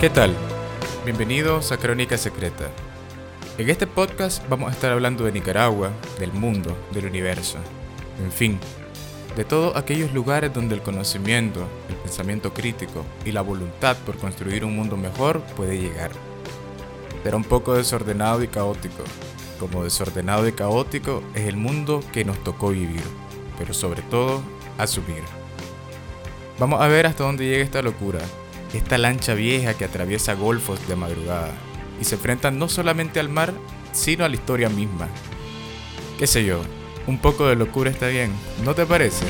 ¿Qué tal? Bienvenidos a Crónica Secreta. En este podcast vamos a estar hablando de Nicaragua, del mundo, del universo, en fin, de todos aquellos lugares donde el conocimiento, el pensamiento crítico y la voluntad por construir un mundo mejor puede llegar. Será un poco desordenado y caótico, como desordenado y caótico es el mundo que nos tocó vivir, pero sobre todo asumir. Vamos a ver hasta dónde llega esta locura, esta lancha vieja que atraviesa golfos de madrugada y se enfrentan no solamente al mar, sino a la historia misma. Qué sé yo, un poco de locura está bien, ¿no te parece?